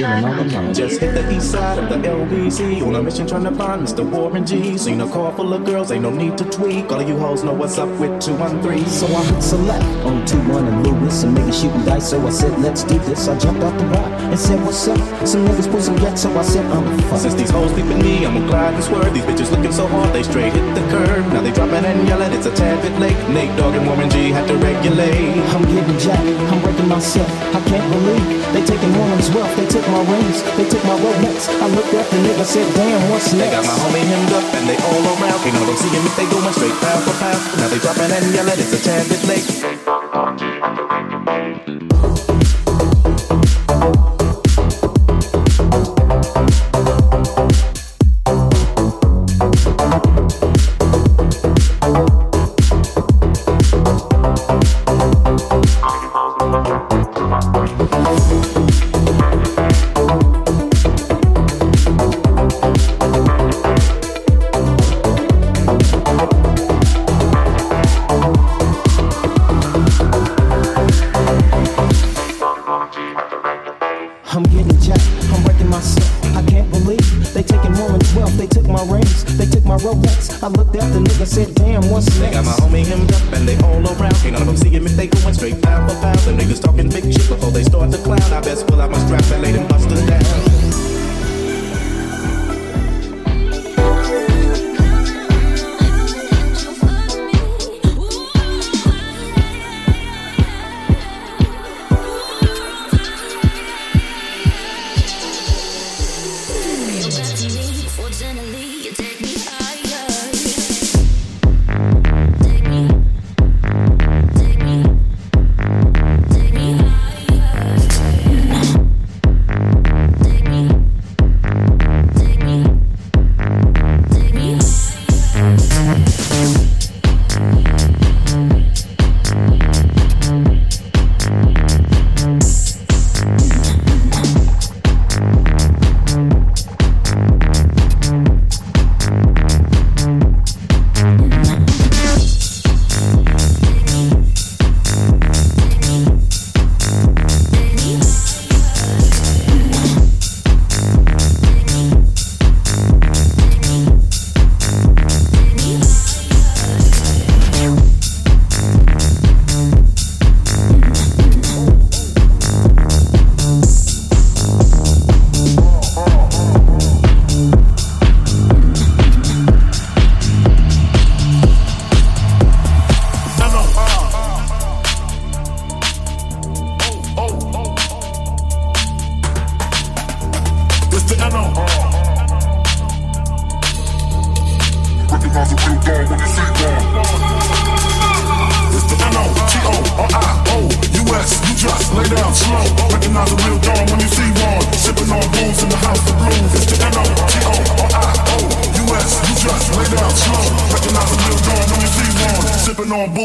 Just hit the east side of the LBC on a mission trying to find Mr. Warren G. Seen a car full of girls, ain't no need to tweak. All of you hoes know what's up with 213. So I hit select on 2-1 and Lewis and niggas shooting dice. So I said, let's do this. I jumped off the rock and said, what's up? Some niggas put some get, so I said, I'm a fuck. Since these hoes peeping me, I'ma glide and swerve. These bitches looking so hard, they straight hit the curb. Now they dropping and yelling, it's a tad bit late. Nate Dogg and Warren G had to regulate. I'm getting jacked, I'm breaking myself. I can't believe they taking Warren's wealth. They took my rings, they took my Rolex. I looked up the nigga said, damn, what's next? They got my homie hemmed up and they all around. Can't none of them see him if they going straight pound for pound. Now they dropping and yelling, it's a tad bit late.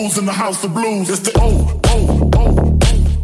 in the house of blues. It's the O O O.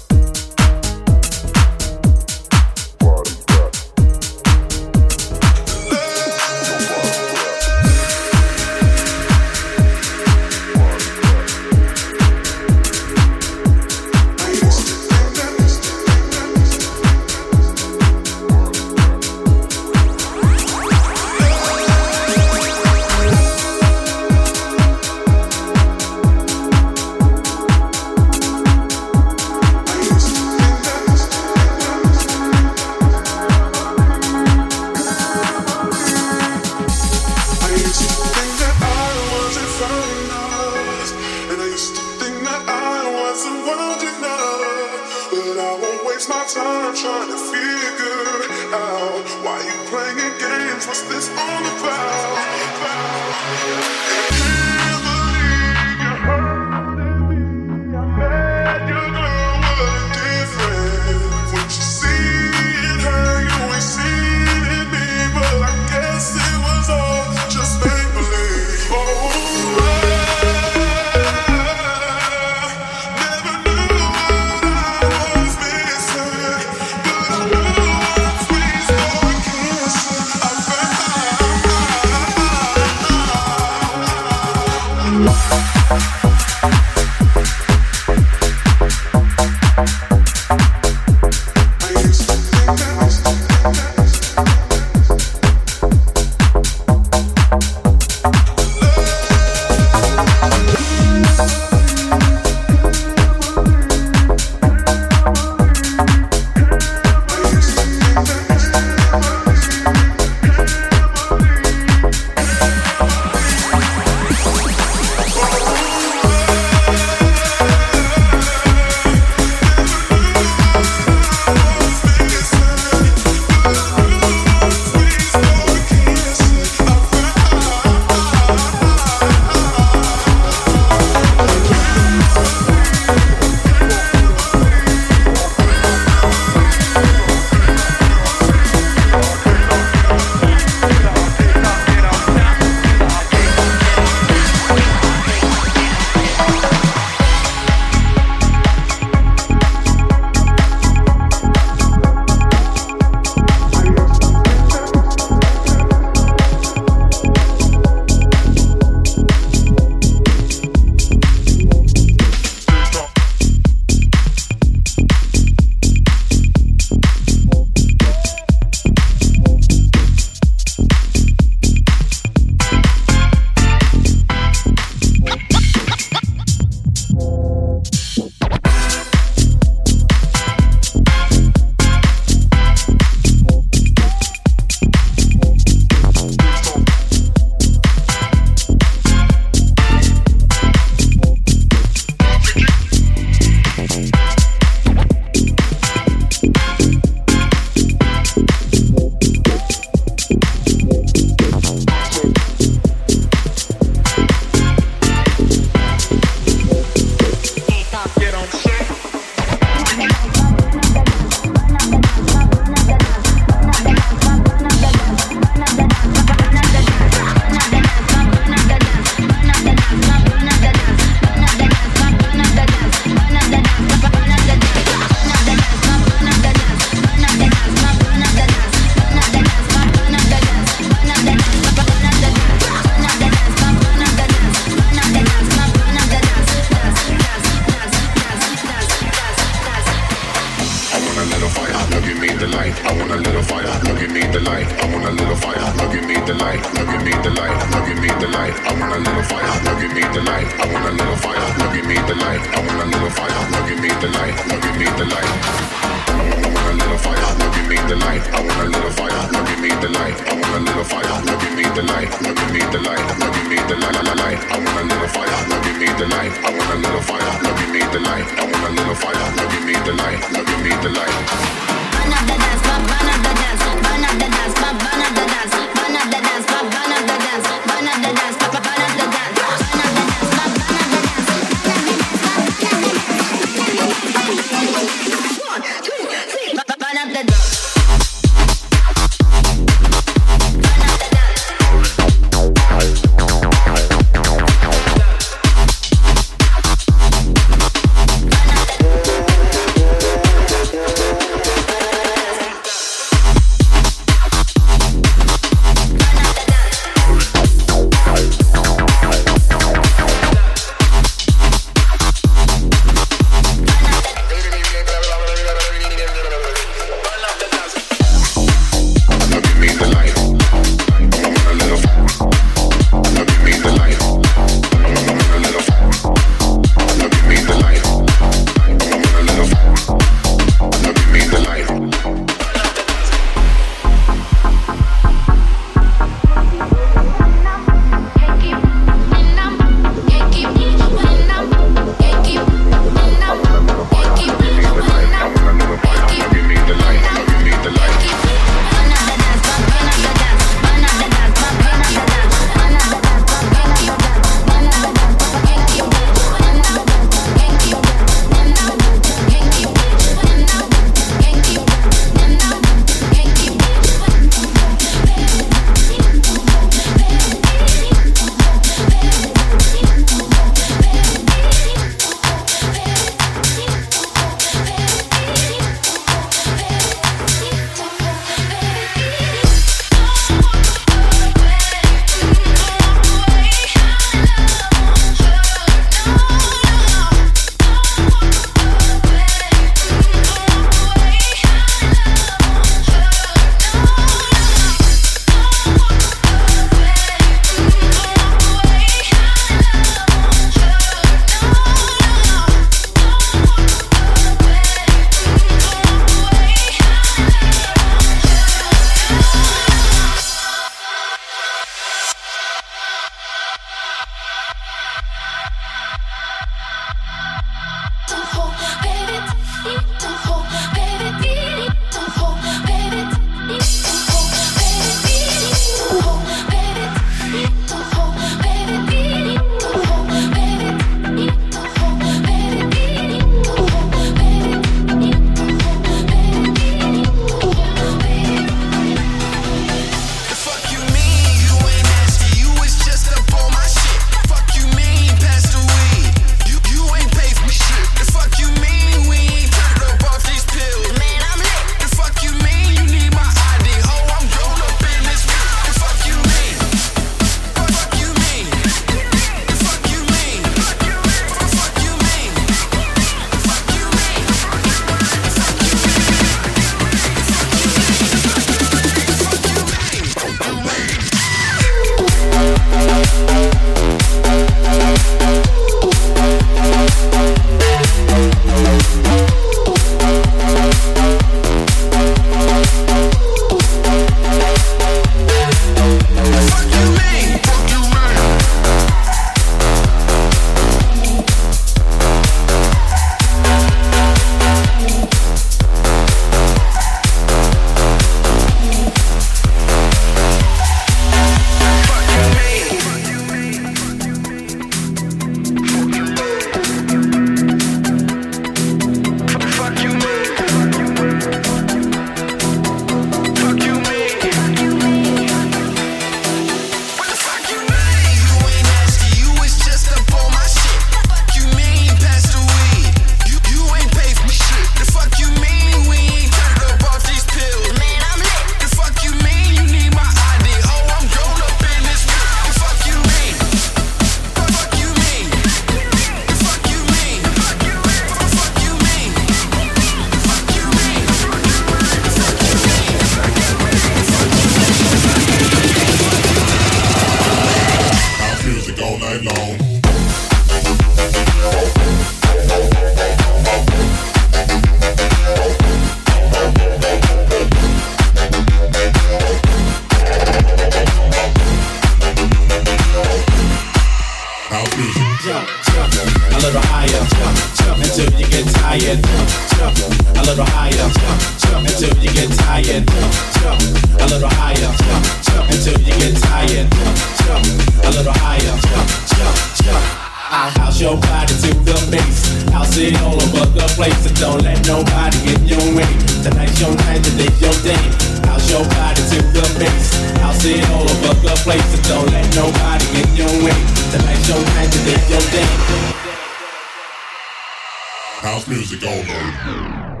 music all over.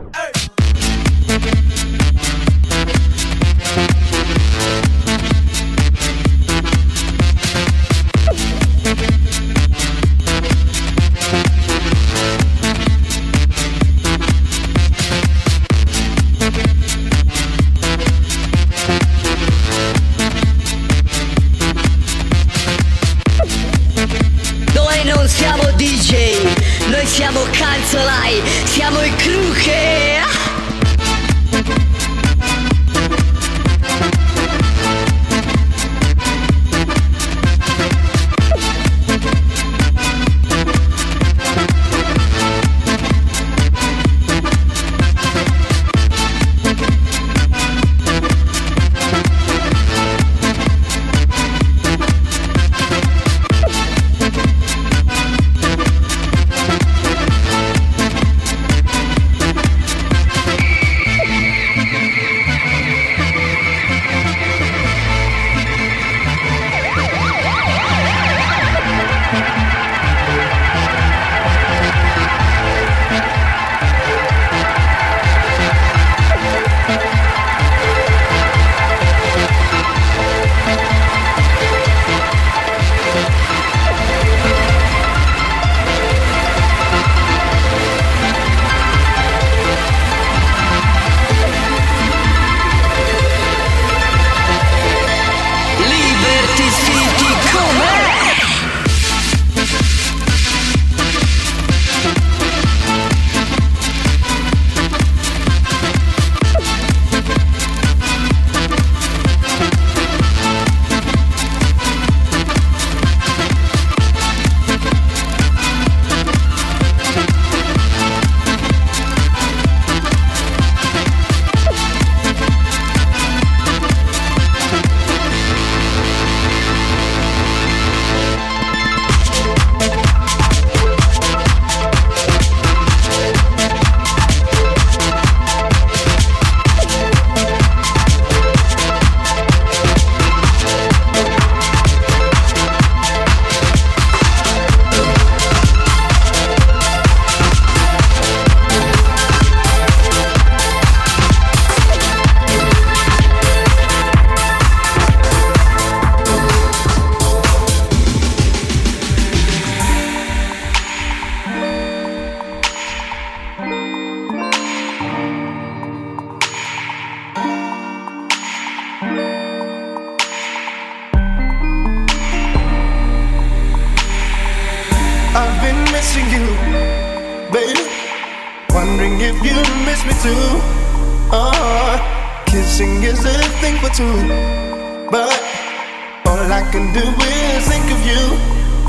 Noi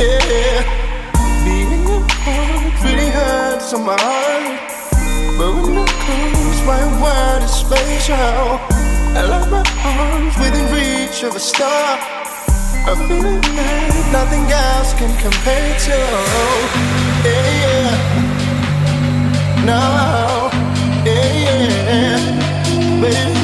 Yeah, really hurts my heart. But when my world is. I love my arms within reach of a star. A feeling that nothing else can compare to. Yeah, yeah. No, yeah, yeah. Baby,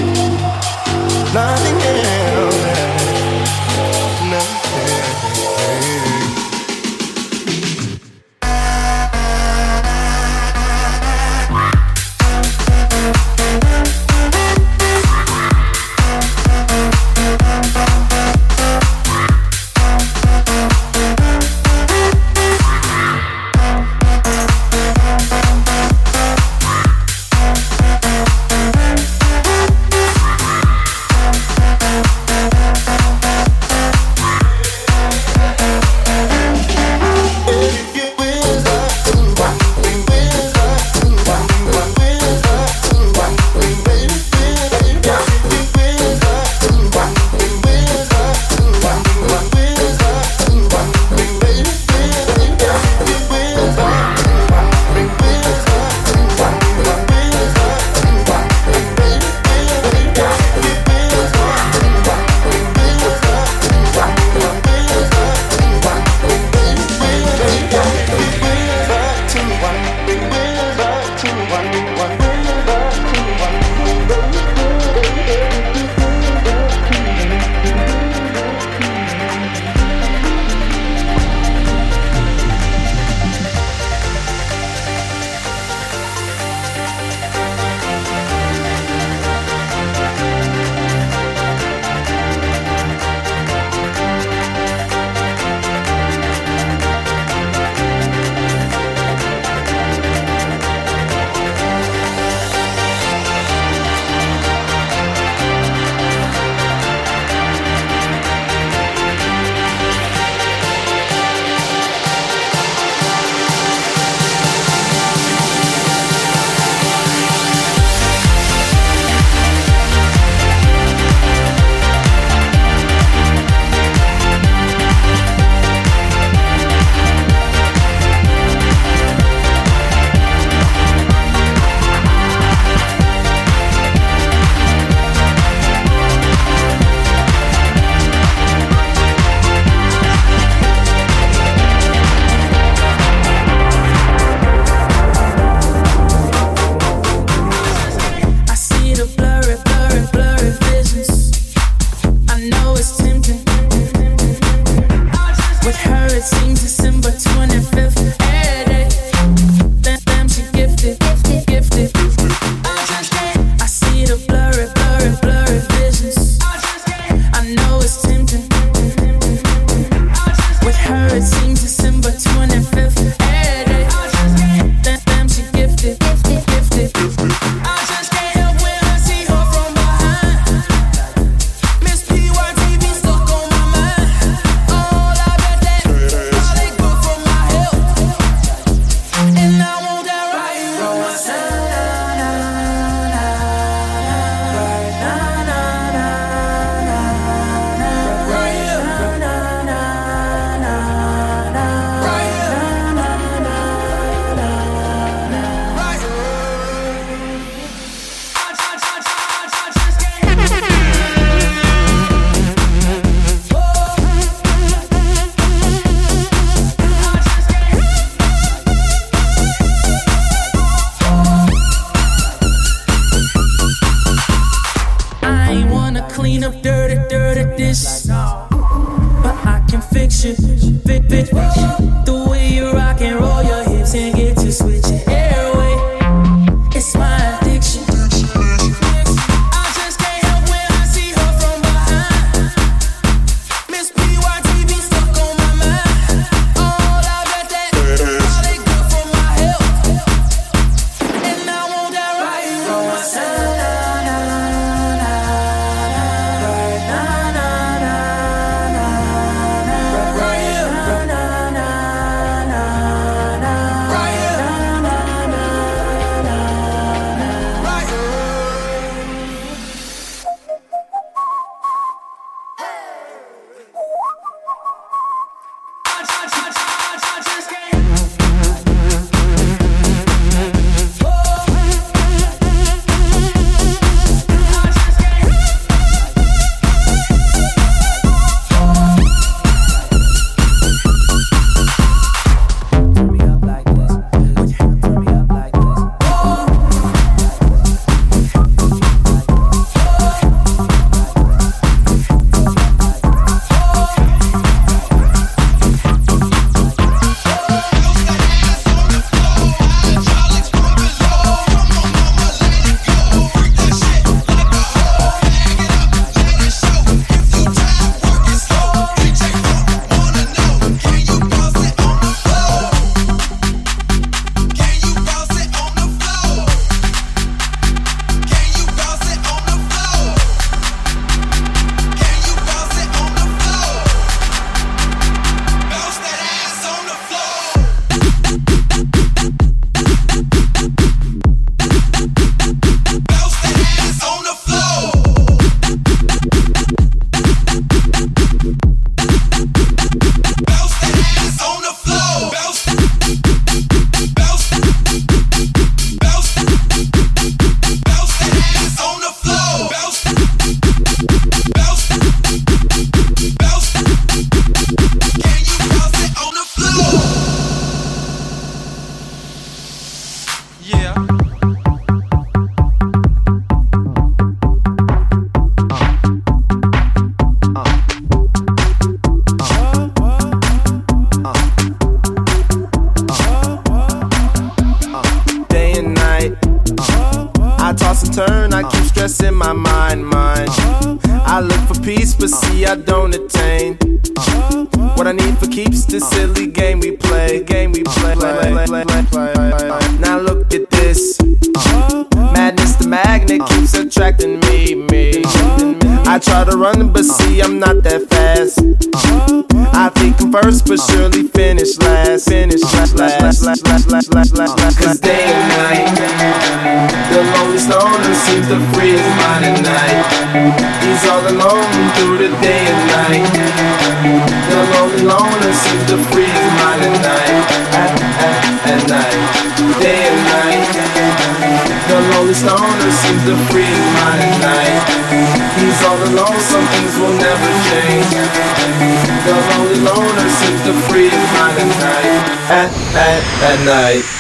at, at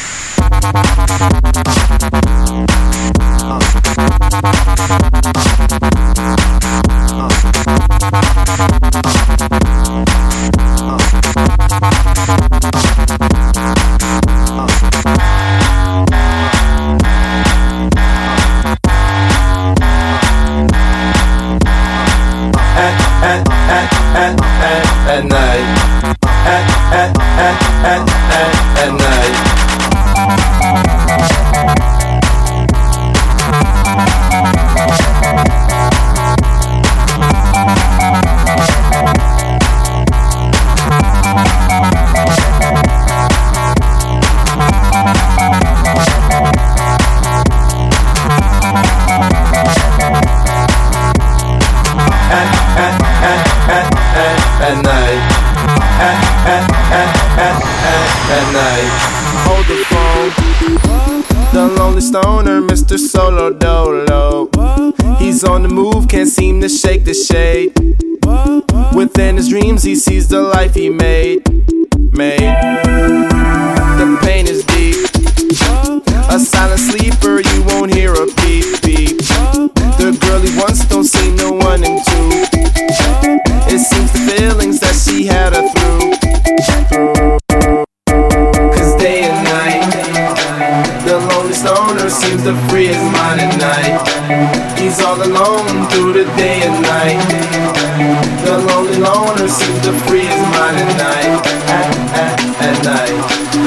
never seems to freeze mine at night, at, at, at night,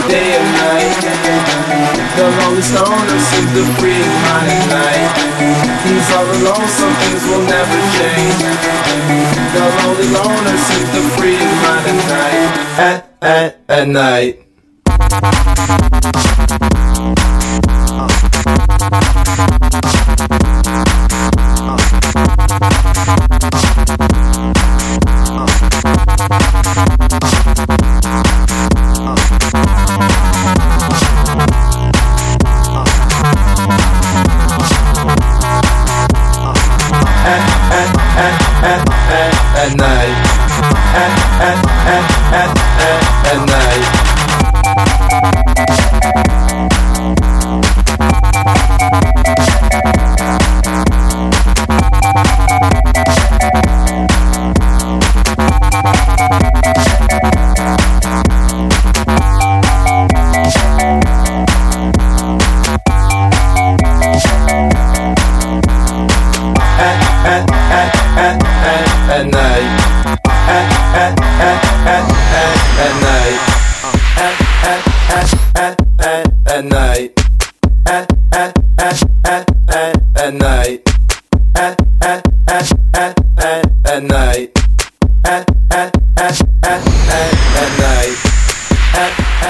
day and night. The lonely stoner seems to freeze mine at night. He's all alone, some things will never change. The lonely loner seems to freeze mine at night, at, at, at night.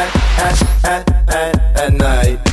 at, at, at, at, at night.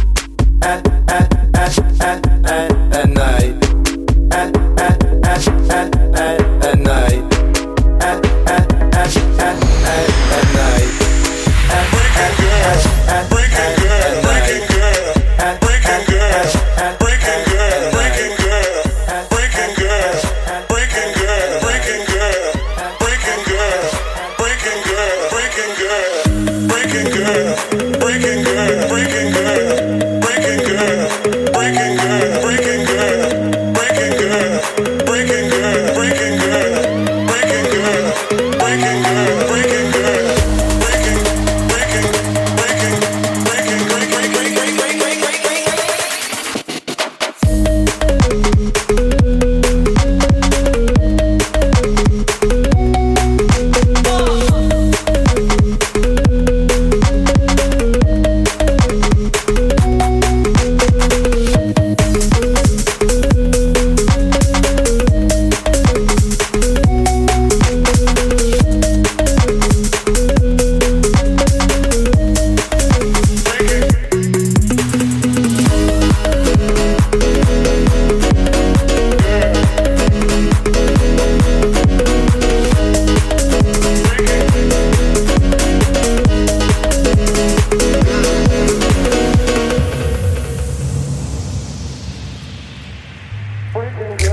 completely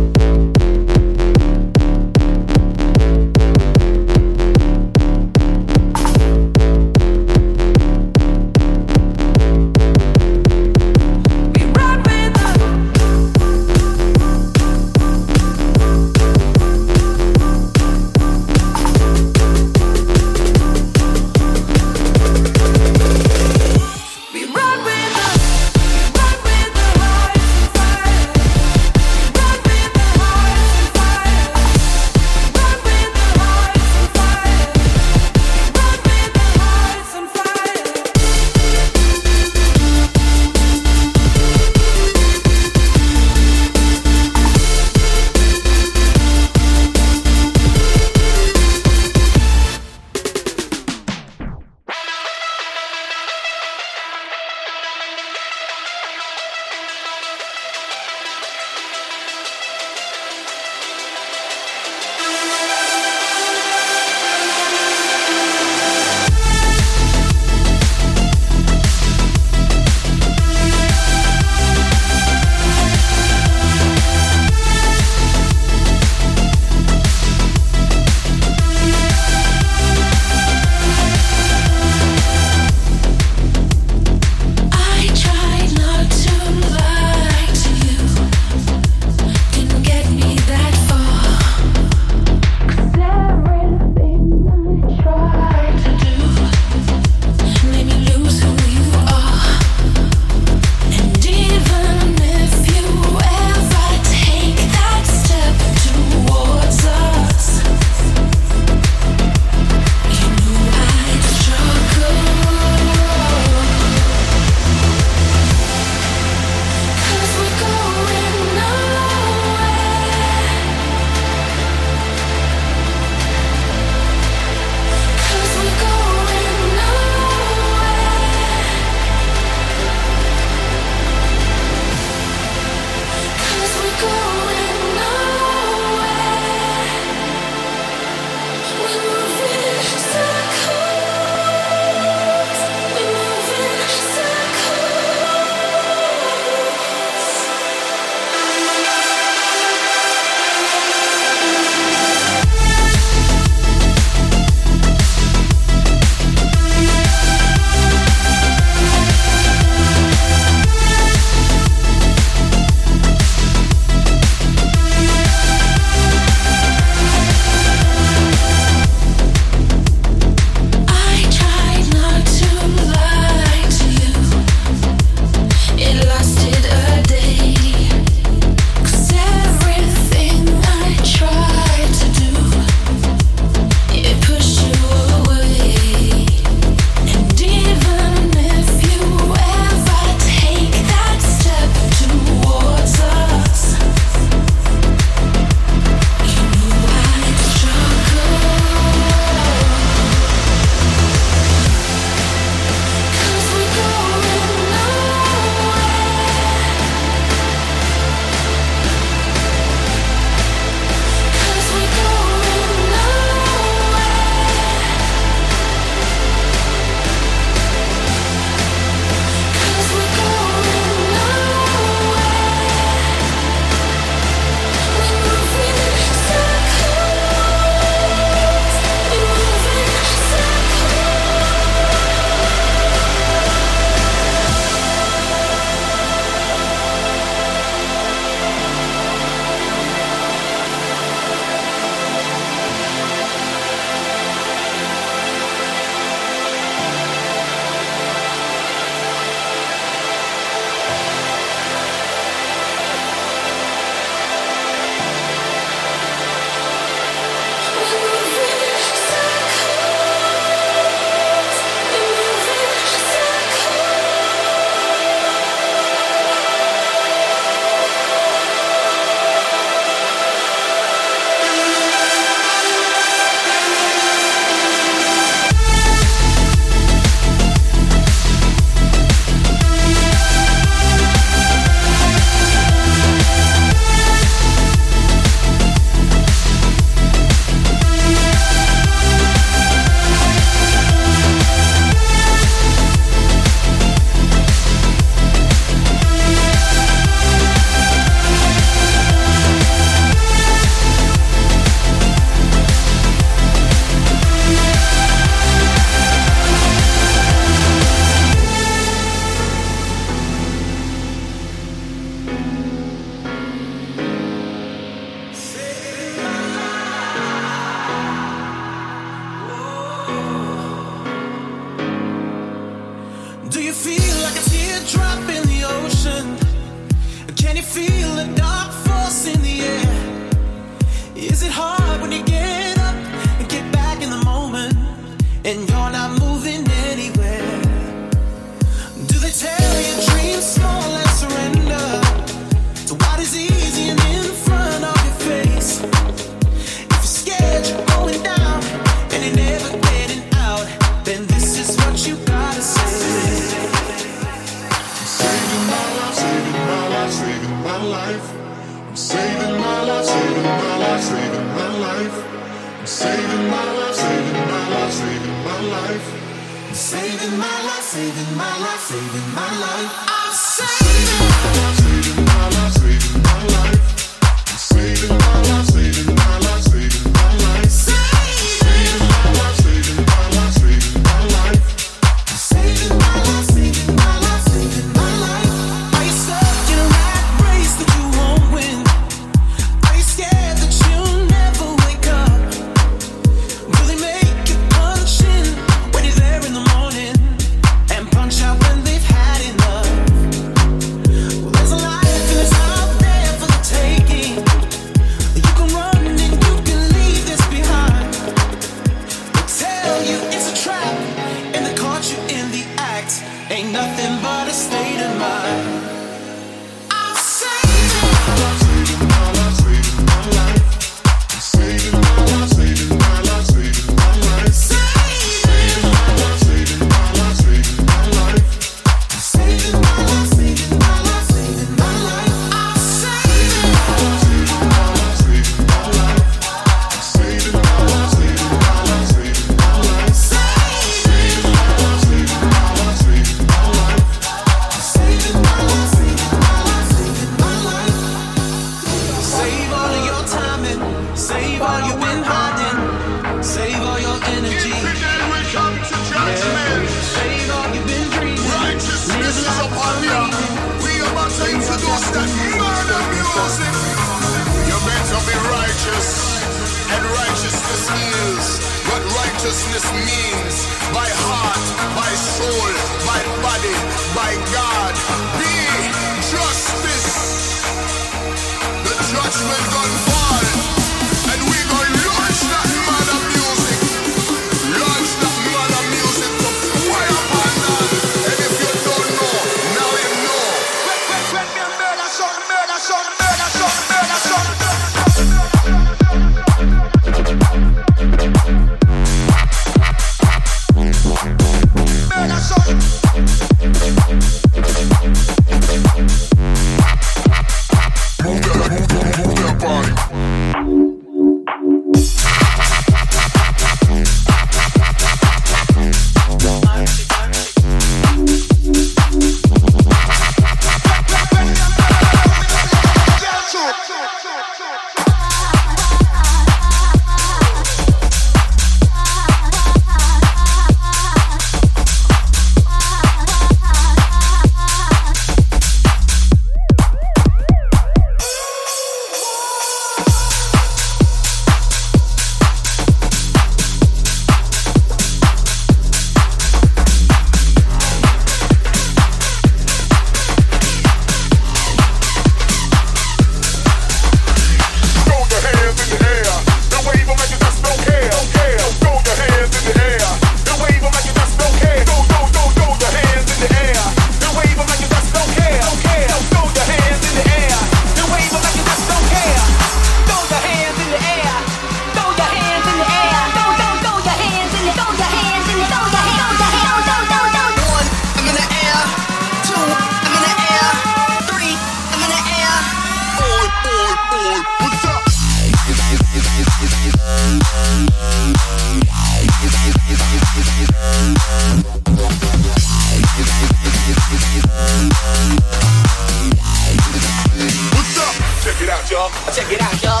What's up? Check it out, y'all. Check it out, y'all.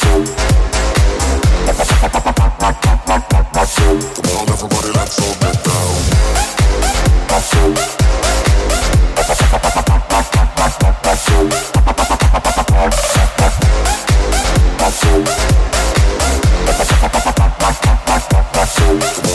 Come on,